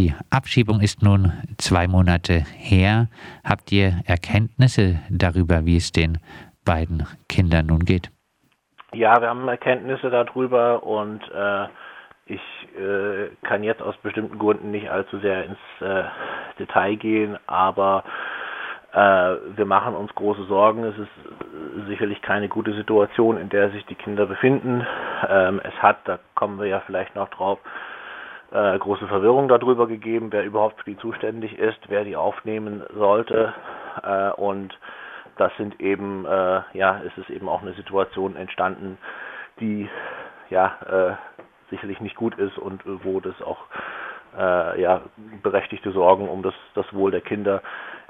Die Abschiebung ist nun zwei Monate her. Habt ihr Erkenntnisse darüber, wie es den beiden Kindern nun geht? Ja, wir haben Erkenntnisse darüber und äh, ich äh, kann jetzt aus bestimmten Gründen nicht allzu sehr ins äh, Detail gehen, aber äh, wir machen uns große Sorgen. Es ist sicherlich keine gute Situation, in der sich die Kinder befinden. Ähm, es hat, da kommen wir ja vielleicht noch drauf, äh, große Verwirrung darüber gegeben, wer überhaupt für die zuständig ist, wer die aufnehmen sollte. Äh, und das sind eben, äh, ja, es ist eben auch eine Situation entstanden, die ja äh, sicherlich nicht gut ist und wo das auch äh, ja berechtigte Sorgen um das, das Wohl der Kinder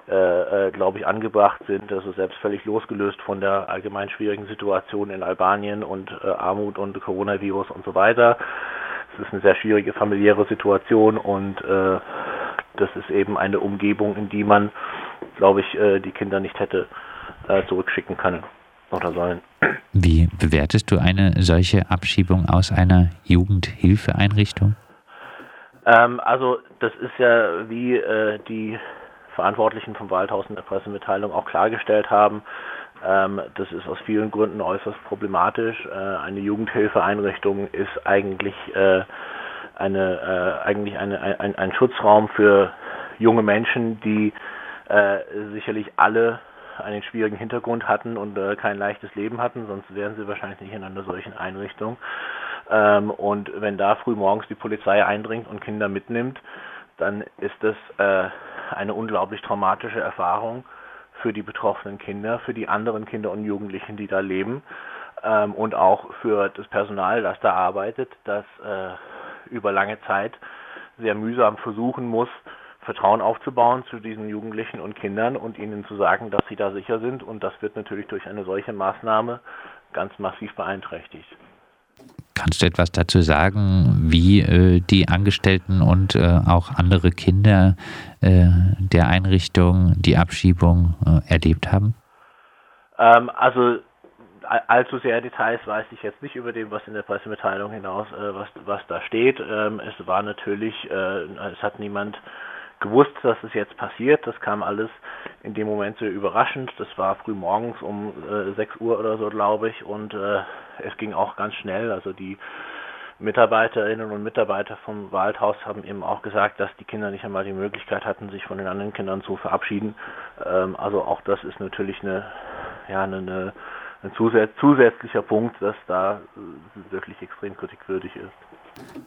äh, äh, glaube ich, angebracht sind. Das ist selbst völlig losgelöst von der allgemein schwierigen Situation in Albanien und äh, Armut und Coronavirus und so weiter. Es ist eine sehr schwierige familiäre Situation und äh, das ist eben eine Umgebung, in die man, glaube ich, äh, die Kinder nicht hätte äh, zurückschicken können oder sollen. Wie bewertest du eine solche Abschiebung aus einer Jugendhilfeeinrichtung? Ähm, also das ist ja wie äh, die Verantwortlichen vom Waldhaus in der Pressemitteilung auch klargestellt haben. Ähm, das ist aus vielen Gründen äußerst problematisch. Äh, eine Jugendhilfeeinrichtung ist eigentlich äh, eine äh, eigentlich eine, ein, ein Schutzraum für junge Menschen, die sicherlich alle einen schwierigen Hintergrund hatten und kein leichtes Leben hatten, sonst wären sie wahrscheinlich nicht in einer solchen Einrichtung. Ähm, und wenn da früh morgens die Polizei eindringt und Kinder mitnimmt, dann ist das eine unglaublich traumatische Erfahrung für die betroffenen Kinder, für die anderen Kinder und Jugendlichen, die da leben ähm, und auch für das Personal, das da arbeitet, das äh, über lange Zeit sehr mühsam versuchen muss, Vertrauen aufzubauen zu diesen Jugendlichen und Kindern und ihnen zu sagen, dass sie da sicher sind. Und das wird natürlich durch eine solche Maßnahme ganz massiv beeinträchtigt. Kannst du etwas dazu sagen, wie äh, die Angestellten und äh, auch andere Kinder äh, der Einrichtung die Abschiebung äh, erlebt haben? Ähm, also allzu sehr Details weiß ich jetzt nicht über dem, was in der Pressemitteilung hinaus, äh, was, was da steht. Ähm, es war natürlich, äh, es hat niemand gewusst, dass es jetzt passiert. Das kam alles in dem Moment sehr überraschend. Das war früh morgens um äh, 6 Uhr oder so, glaube ich. Und äh, es ging auch ganz schnell. Also die Mitarbeiterinnen und Mitarbeiter vom Waldhaus haben eben auch gesagt, dass die Kinder nicht einmal die Möglichkeit hatten, sich von den anderen Kindern zu verabschieden. Ähm, also auch das ist natürlich eine, ja, eine, eine ein zusätzlicher Punkt, dass da äh, wirklich extrem kritikwürdig ist.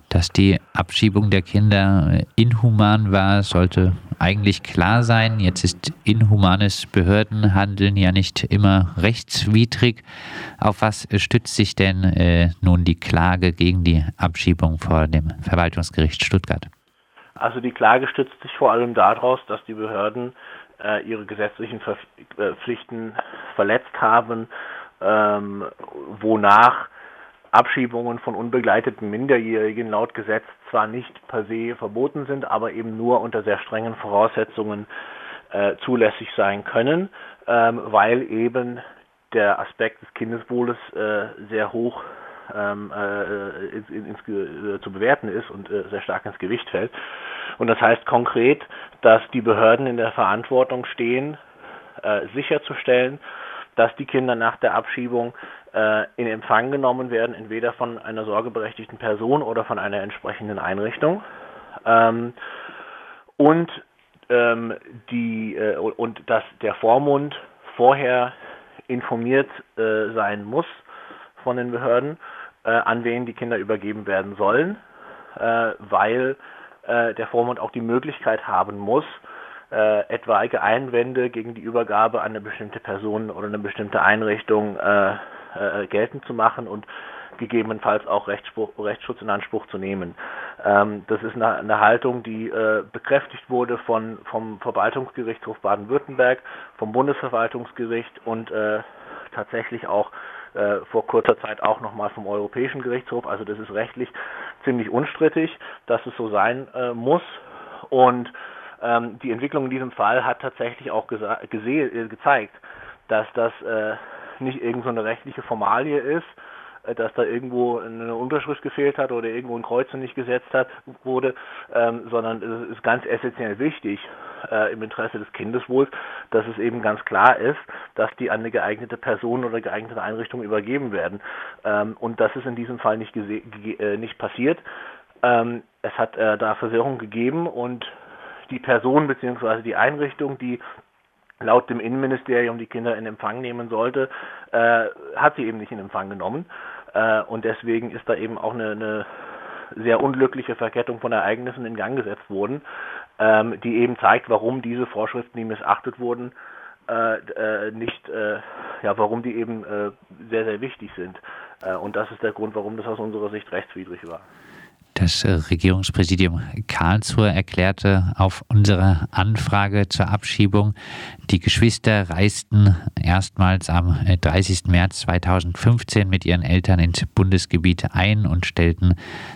Dass die Abschiebung der Kinder inhuman war, sollte eigentlich klar sein. Jetzt ist inhumanes Behördenhandeln ja nicht immer rechtswidrig. Auf was stützt sich denn äh, nun die Klage gegen die Abschiebung vor dem Verwaltungsgericht Stuttgart? Also die Klage stützt sich vor allem daraus, dass die Behörden äh, ihre gesetzlichen äh, Pflichten verletzt haben ähm, wonach Abschiebungen von unbegleiteten Minderjährigen laut Gesetz zwar nicht per se verboten sind, aber eben nur unter sehr strengen Voraussetzungen äh, zulässig sein können, ähm, weil eben der Aspekt des Kindeswohles äh, sehr hoch ähm, äh, ins, ins, äh, zu bewerten ist und äh, sehr stark ins Gewicht fällt. Und das heißt konkret, dass die Behörden in der Verantwortung stehen, äh, sicherzustellen, dass die Kinder nach der Abschiebung äh, in Empfang genommen werden, entweder von einer sorgeberechtigten Person oder von einer entsprechenden Einrichtung. Ähm, und ähm, die äh, und dass der Vormund vorher informiert äh, sein muss von den Behörden, äh, an wen die Kinder übergeben werden sollen, äh, weil äh, der Vormund auch die Möglichkeit haben muss, äh, etwaige Einwände gegen die Übergabe an eine bestimmte Person oder eine bestimmte Einrichtung äh, äh, geltend zu machen und gegebenenfalls auch Rechtsschutz in Anspruch zu nehmen. Ähm, das ist eine, eine Haltung, die äh, bekräftigt wurde von, vom Verwaltungsgerichtshof Baden-Württemberg, vom Bundesverwaltungsgericht und äh, tatsächlich auch äh, vor kurzer Zeit auch nochmal vom Europäischen Gerichtshof. Also das ist rechtlich ziemlich unstrittig, dass es so sein äh, muss. Und ähm, die Entwicklung in diesem Fall hat tatsächlich auch äh, gezeigt, dass das äh, nicht irgendeine so rechtliche Formalie ist, äh, dass da irgendwo eine Unterschrift gefehlt hat oder irgendwo ein Kreuz nicht gesetzt hat wurde, ähm, sondern es ist ganz essentiell wichtig äh, im Interesse des Kindeswohls, dass es eben ganz klar ist, dass die an eine geeignete Person oder geeignete Einrichtung übergeben werden. Ähm, und das ist in diesem Fall nicht, äh, nicht passiert. Ähm, es hat äh, da Verwirrung gegeben und die Person bzw. die Einrichtung, die laut dem Innenministerium die Kinder in Empfang nehmen sollte, äh, hat sie eben nicht in Empfang genommen. Äh, und deswegen ist da eben auch eine, eine sehr unglückliche Verkettung von Ereignissen in Gang gesetzt worden, ähm, die eben zeigt, warum diese Vorschriften, die missachtet wurden, äh, äh, nicht, äh, ja, warum die eben äh, sehr, sehr wichtig sind. Und das ist der Grund, warum das aus unserer Sicht rechtswidrig war. Das äh, Regierungspräsidium Karlsruhe erklärte auf unsere Anfrage zur Abschiebung, die Geschwister reisten erstmals am 30. Äh, März 2015 mit ihren Eltern ins Bundesgebiet ein und stellten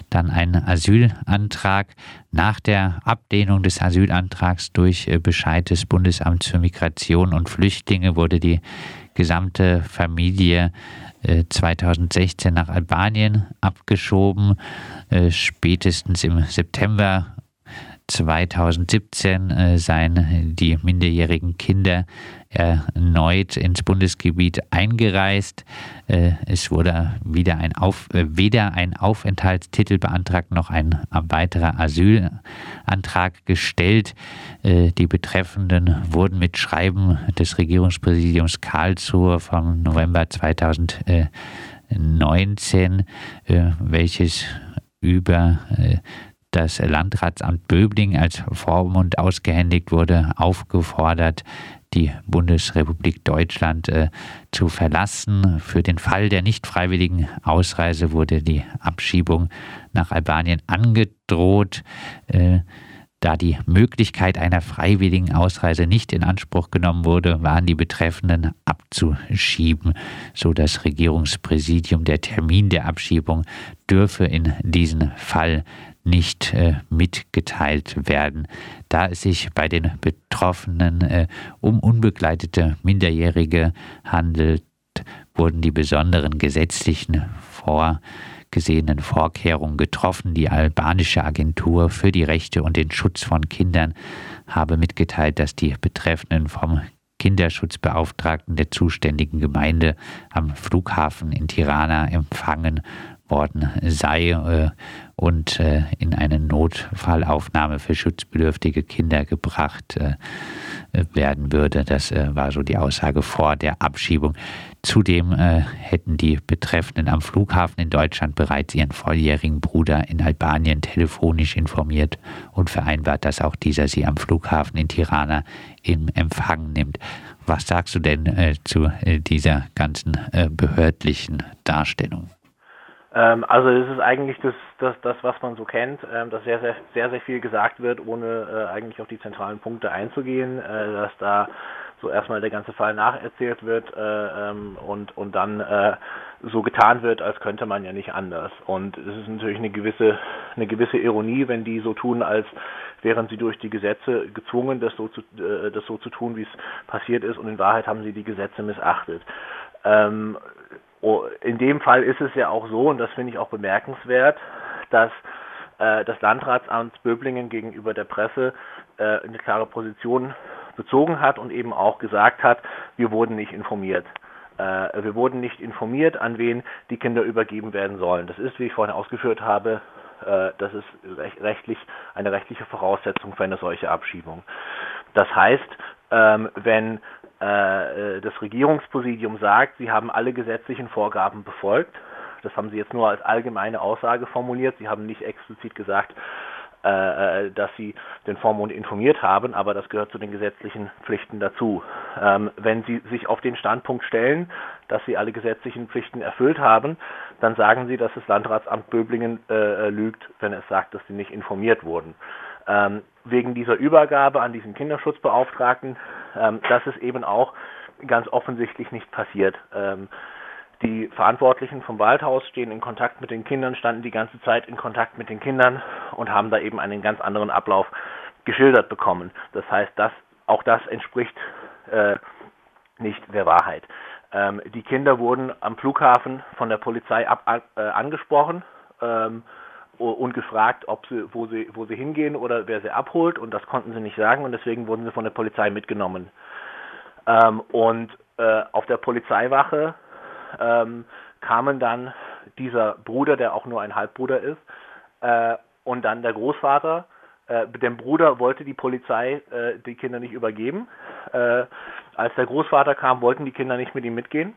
dann einen Asylantrag. Nach der Ablehnung des Asylantrags durch äh, Bescheid des Bundesamts für Migration und Flüchtlinge wurde die gesamte Familie 2016 nach Albanien abgeschoben. Äh, spätestens im September 2017 äh, seien die minderjährigen Kinder erneut ins Bundesgebiet eingereist. Äh, es wurde wieder ein Auf, äh, weder ein Aufenthaltstitel beantragt noch ein weiterer Asylantrag gestellt. Äh, die Betreffenden wurden mit Schreiben des Regierungspräsidiums Karlsruhe vom November 2019, welches über das Landratsamt Böbling als Vormund ausgehändigt wurde, aufgefordert, die Bundesrepublik Deutschland äh, zu verlassen. Für den Fall der nicht freiwilligen Ausreise wurde die Abschiebung nach Albanien angedroht. Äh, da die Möglichkeit einer freiwilligen Ausreise nicht in Anspruch genommen wurde, waren die Betreffenden abzuschieben, so das Regierungspräsidium. Der Termin der Abschiebung dürfe in diesem Fall nicht äh, mitgeteilt werden, da es sich bei den Betroffenen äh, um unbegleitete Minderjährige handelt, wurden die besonderen gesetzlichen vorgesehenen Vorkehrungen getroffen. Die albanische Agentur für die Rechte und den Schutz von Kindern habe mitgeteilt, dass die Betreffenden vom Kinderschutzbeauftragten der zuständigen Gemeinde am Flughafen in Tirana empfangen worden sei äh, und äh, in eine Notfallaufnahme für schutzbedürftige Kinder gebracht äh, werden würde. Das war so die Aussage vor der Abschiebung. Zudem hätten die Betreffenden am Flughafen in Deutschland bereits ihren volljährigen Bruder in Albanien telefonisch informiert und vereinbart, dass auch dieser sie am Flughafen in Tirana im Empfang nimmt. Was sagst du denn zu dieser ganzen behördlichen Darstellung? Ähm, also es ist eigentlich das, das, das, was man so kennt, ähm, dass sehr, sehr, sehr, sehr viel gesagt wird, ohne äh, eigentlich auf die zentralen Punkte einzugehen, äh, dass da so erstmal der ganze Fall nacherzählt wird äh, ähm, und, und dann äh, so getan wird, als könnte man ja nicht anders. Und es ist natürlich eine gewisse, eine gewisse Ironie, wenn die so tun, als wären sie durch die Gesetze gezwungen, das so zu, äh, das so zu tun, wie es passiert ist, und in Wahrheit haben sie die Gesetze missachtet. Ähm, in dem Fall ist es ja auch so, und das finde ich auch bemerkenswert, dass äh, das Landratsamt Böblingen gegenüber der Presse äh, eine klare Position bezogen hat und eben auch gesagt hat, wir wurden nicht informiert. Äh, wir wurden nicht informiert, an wen die Kinder übergeben werden sollen. Das ist, wie ich vorhin ausgeführt habe, äh, das ist rechtlich eine rechtliche Voraussetzung für eine solche Abschiebung. Das heißt, ähm, wenn äh, das Regierungspräsidium sagt, sie haben alle gesetzlichen Vorgaben befolgt. Das haben sie jetzt nur als allgemeine Aussage formuliert. Sie haben nicht explizit gesagt, äh, äh, dass sie den Vormund informiert haben, aber das gehört zu den gesetzlichen Pflichten dazu. Ähm, wenn sie sich auf den Standpunkt stellen, dass sie alle gesetzlichen Pflichten erfüllt haben, dann sagen sie, dass das Landratsamt Böblingen äh, lügt, wenn es sagt, dass sie nicht informiert wurden. Ähm, wegen dieser Übergabe an diesen Kinderschutzbeauftragten, ähm, das ist eben auch ganz offensichtlich nicht passiert. Ähm, die Verantwortlichen vom Waldhaus stehen in Kontakt mit den Kindern, standen die ganze Zeit in Kontakt mit den Kindern und haben da eben einen ganz anderen Ablauf geschildert bekommen. Das heißt, das, auch das entspricht äh, nicht der Wahrheit. Ähm, die Kinder wurden am Flughafen von der Polizei ab, äh, angesprochen ähm, und gefragt, ob sie, wo sie, wo sie hingehen oder wer sie abholt und das konnten sie nicht sagen und deswegen wurden sie von der Polizei mitgenommen. Ähm, und äh, auf der Polizeiwache ähm, kamen dann dieser Bruder, der auch nur ein Halbbruder ist, äh, und dann der Großvater. Äh, dem Bruder wollte die Polizei äh, die Kinder nicht übergeben. Äh, als der Großvater kam, wollten die Kinder nicht mit ihm mitgehen.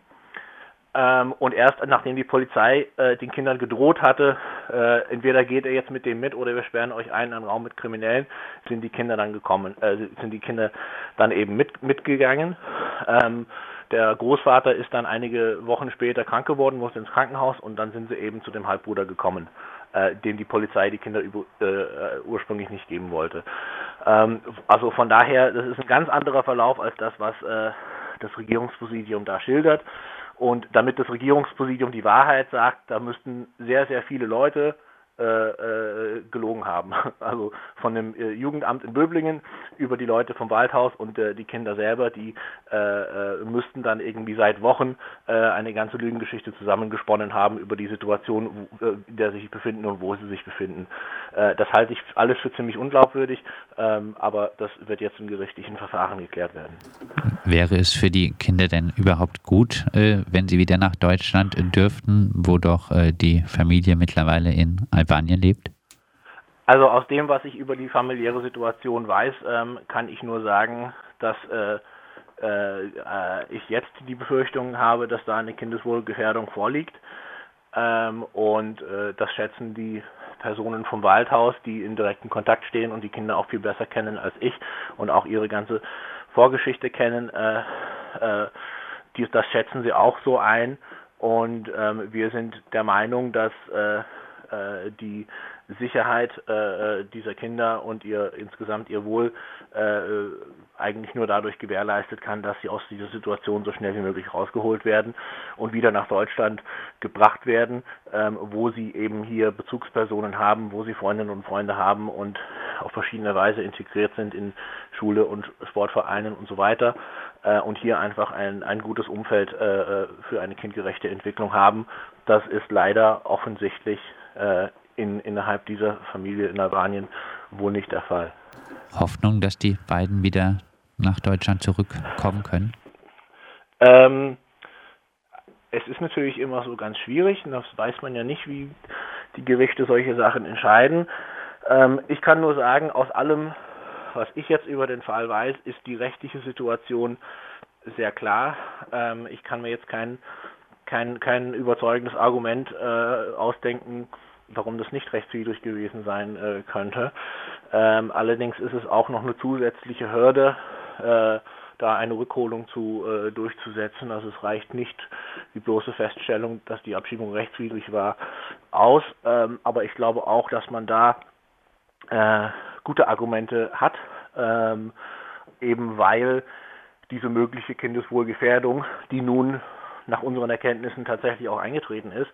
Ähm, und erst nachdem die Polizei äh, den Kindern gedroht hatte, äh, entweder geht er jetzt mit dem mit oder wir sperren euch ein in einen Raum mit Kriminellen, sind die Kinder dann gekommen, äh, sind die Kinder dann eben mit, mitgegangen. Ähm, der Großvater ist dann einige Wochen später krank geworden, musste ins Krankenhaus und dann sind sie eben zu dem Halbbruder gekommen, äh, dem die Polizei die Kinder äh, ursprünglich nicht geben wollte. Ähm, also von daher, das ist ein ganz anderer Verlauf als das, was äh, das Regierungspräsidium da schildert. Und damit das Regierungspräsidium die Wahrheit sagt, da müssten sehr, sehr viele Leute äh, äh, gelogen haben. Also von dem äh, Jugendamt in Böblingen über die Leute vom Waldhaus und äh, die Kinder selber, die äh, äh, müssten dann irgendwie seit Wochen eine ganze Lügengeschichte zusammengesponnen haben über die Situation, in der sie sich befinden und wo sie sich befinden. das halte ich alles für ziemlich unglaubwürdig, ähm, aber das wird jetzt im gerichtlichen Verfahren geklärt werden. Wäre es für die Kinder denn überhaupt gut, wenn sie wieder nach Deutschland dürften, wo doch die Familie mittlerweile in Albanien Spanien lebt? Also aus dem, was ich über die familiäre Situation weiß, ähm, kann ich nur sagen, dass äh, äh, ich jetzt die Befürchtung habe, dass da eine Kindeswohlgefährdung vorliegt. Ähm, und äh, das schätzen die Personen vom Waldhaus, die in direktem Kontakt stehen und die Kinder auch viel besser kennen als ich und auch ihre ganze Vorgeschichte kennen. Äh, äh, die, das schätzen sie auch so ein. Und ähm, wir sind der Meinung, dass äh, äh, die Sicherheit äh, dieser Kinder und ihr insgesamt ihr Wohl äh, eigentlich nur dadurch gewährleistet kann, dass sie aus dieser Situation so schnell wie möglich rausgeholt werden und wieder nach Deutschland gebracht werden, ähm, wo sie eben hier Bezugspersonen haben, wo sie Freundinnen und Freunde haben und auf verschiedene Weise integriert sind in Schule und Sportvereinen und so weiter äh, und hier einfach ein, ein gutes Umfeld äh, für eine kindgerechte Entwicklung haben. Das ist leider offensichtlich äh, in, innerhalb dieser Familie in Albanien wohl nicht der Fall. Hoffnung, dass die beiden wieder nach Deutschland zurückkommen können? Ähm, es ist natürlich immer so ganz schwierig und das weiß man ja nicht, wie die Gerichte solche Sachen entscheiden. Ähm, ich kann nur sagen, aus allem, was ich jetzt über den Fall weiß, ist die rechtliche Situation sehr klar. Ähm, ich kann mir jetzt kein, kein, kein überzeugendes Argument äh, ausdenken, warum das nicht rechtswidrig gewesen sein äh, könnte. Ähm, allerdings ist es auch noch eine zusätzliche Hürde, äh, da eine Rückholung zu äh, durchzusetzen. Also es reicht nicht die bloße Feststellung, dass die Abschiebung rechtswidrig war, aus. Ähm, aber ich glaube auch, dass man da äh, gute Argumente hat, ähm, eben weil diese mögliche Kindeswohlgefährdung, die nun nach unseren Erkenntnissen tatsächlich auch eingetreten ist,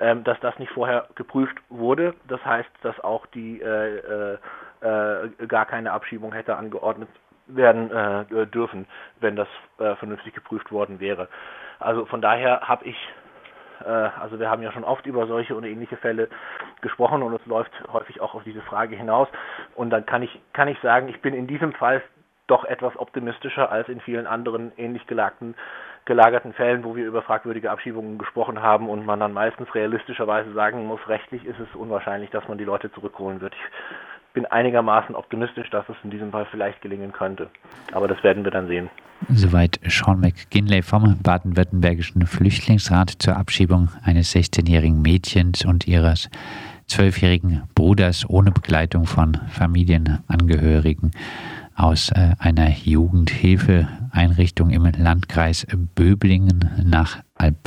ähm, dass das nicht vorher geprüft wurde. Das heißt, dass auch die äh, äh, äh gar keine Abschiebung hätte angeordnet werden äh, dürfen, wenn das äh, vernünftig geprüft worden wäre. Also von daher habe ich äh, also wir haben ja schon oft über solche und ähnliche Fälle gesprochen und es läuft häufig auch auf diese Frage hinaus. Und dann kann ich, kann ich sagen, ich bin in diesem Fall doch etwas optimistischer als in vielen anderen ähnlich gelagten gelagerten Fällen, wo wir über fragwürdige Abschiebungen gesprochen haben und man dann meistens realistischerweise sagen muss, rechtlich ist es unwahrscheinlich, dass man die Leute zurückholen wird. Ich bin einigermaßen optimistisch, dass es in diesem Fall vielleicht gelingen könnte. Aber das werden wir dann sehen. Soweit Sean McGinley vom Baden-Württembergischen Flüchtlingsrat zur Abschiebung eines 16-jährigen Mädchens und ihres zwölfjährigen Bruders ohne Begleitung von Familienangehörigen aus äh, einer Jugendhilfeeinrichtung im Landkreis Böblingen nach Albanien.